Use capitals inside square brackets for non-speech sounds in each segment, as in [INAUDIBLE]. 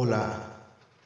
Hola,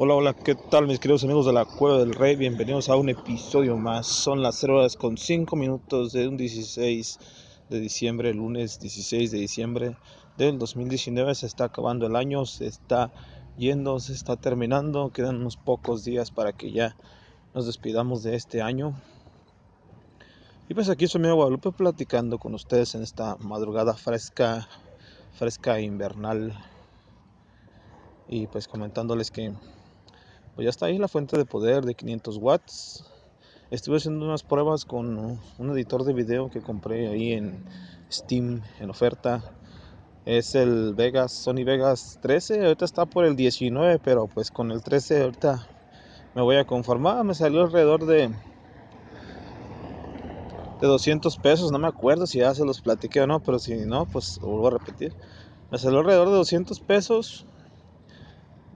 Hola, hola, ¿qué tal mis queridos amigos de la Cueva del Rey? Bienvenidos a un episodio más. Son las 0 horas con 5 minutos de un 16 de diciembre, lunes 16 de diciembre del 2019. Se está acabando el año, se está yendo, se está terminando. Quedan unos pocos días para que ya nos despidamos de este año. Y pues aquí soy mi Guadalupe platicando con ustedes en esta madrugada fresca, fresca invernal. Y pues comentándoles que pues ya está ahí la fuente de poder de 500 watts. Estuve haciendo unas pruebas con un editor de video que compré ahí en Steam en oferta. Es el Vegas, Sony Vegas 13. Ahorita está por el 19, pero pues con el 13 ahorita me voy a conformar. Me salió alrededor de de 200 pesos, no me acuerdo si ya se los platiqué o no, pero si no, pues lo vuelvo a repetir. Me salió alrededor de 200 pesos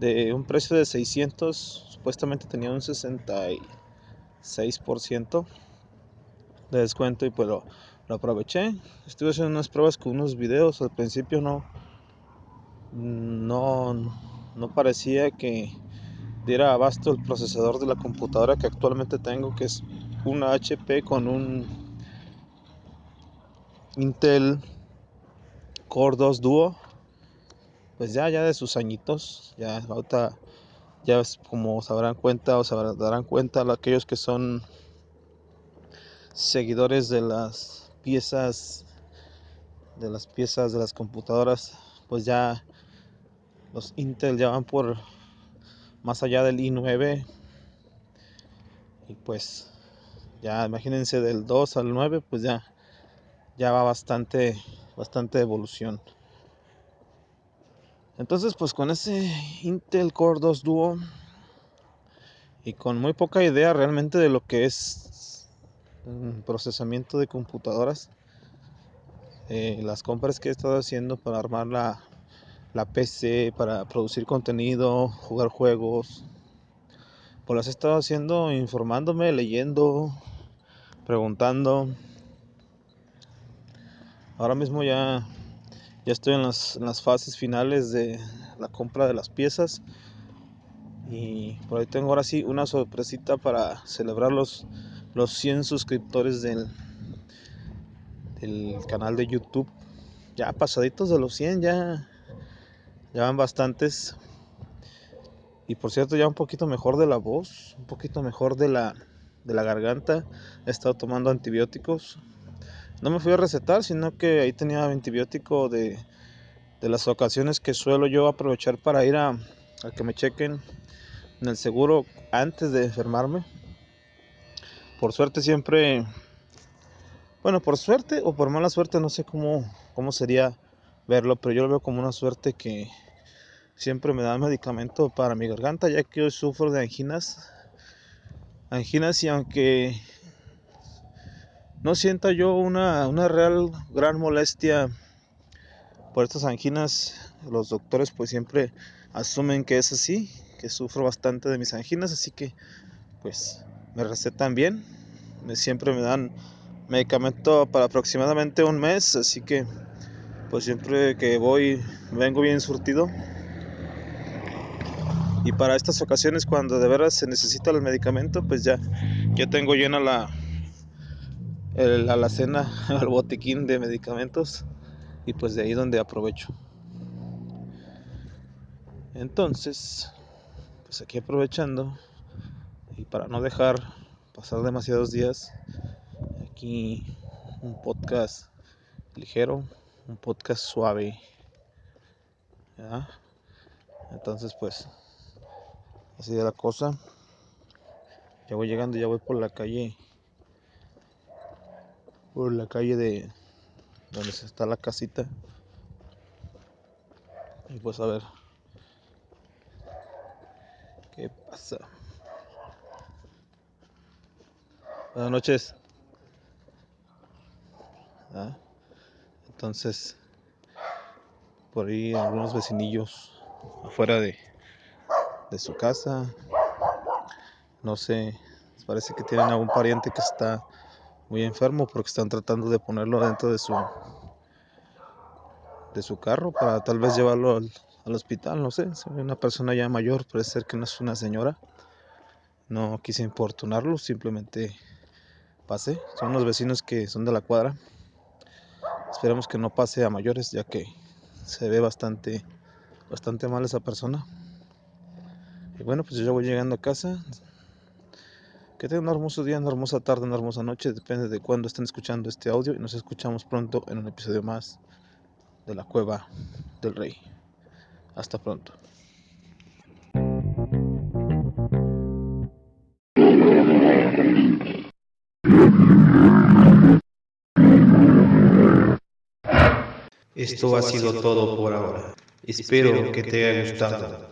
de un precio de 600, supuestamente tenía un 66% de descuento y pues lo, aproveché. Estuve haciendo unas pruebas con unos videos, al principio no, no, no parecía que diera abasto el procesador de la computadora que actualmente tengo, que es una HP con un Intel Core 2 Duo pues ya, ya de sus añitos, ya ahorita, ya como sabrán cuenta o se darán cuenta aquellos que son seguidores de las piezas, de las piezas de las computadoras, pues ya los Intel ya van por más allá del i9 y pues ya imagínense del 2 al 9 pues ya ya va bastante bastante evolución entonces, pues con ese Intel Core 2 Duo y con muy poca idea realmente de lo que es procesamiento de computadoras, eh, las compras que he estado haciendo para armar la, la PC, para producir contenido, jugar juegos, pues las he estado haciendo informándome, leyendo, preguntando. Ahora mismo ya ya estoy en las, fases finales de la compra de las piezas. Y por ahí tengo ahora sí una sorpresita para celebrar los, los 100 suscriptores del, del canal de YouTube. Ya pasaditos de los 100, ya, ya van bastantes. Y por cierto, ya un poquito mejor de la voz, un poquito mejor de la, de la garganta. He estado tomando antibióticos no me fui a recetar, sino que ahí tenía antibiótico de, las ocasiones que suelo yo aprovechar para ir a, a que me chequen en el seguro antes de enfermarme. Por suerte siempre, bueno, por suerte o por mala suerte, no sé cómo, cómo sería verlo, pero yo lo veo como una suerte que siempre me da medicamento para mi garganta, ya que yo sufro de anginas. Anginas y aunque no sienta yo una, real gran molestia por estas anginas. Los doctores pues siempre asumen que es así, que sufro bastante de mis anginas, así que pues me recetan bien. Me, siempre me dan medicamento para aproximadamente un mes, así que pues siempre que voy vengo bien surtido. Y para estas ocasiones cuando de veras se necesita el medicamento, pues ya, ya tengo llena la, el alacena, [LAUGHS] al botiquín de medicamentos y pues de ahí donde aprovecho. Entonces, pues aquí aprovechando y para no dejar pasar demasiados días. Aquí un podcast ligero, un podcast suave. Entonces pues así de la cosa. Ya voy llegando, ya voy por la calle. Por la calle de donde está la casita. Y pues a ver. ¿Qué pasa? Buenas noches. ¿Ah? Entonces, por ahí algunos vecinillos afuera de, de su casa. No sé, parece que tienen algún pariente que está muy enfermo porque están tratando de ponerlo dentro de su de su carro para tal vez llevarlo al, hospital, no sé, una persona ya mayor, puede ser que no es una señora. No quise importunarlo, simplemente pasé. Son los vecinos que son de la cuadra. Esperemos que no pase a mayores, ya que se ve bastante, bastante mal esa persona. Y bueno, pues yo ya voy llegando a casa. Que tengan un hermoso día, una hermosa tarde, una hermosa noche, depende de cuándo estén escuchando este audio y nos escuchamos pronto en un episodio más de la cueva del rey. Hasta pronto. Esto ha sido todo por ahora. Espero que te haya gustado.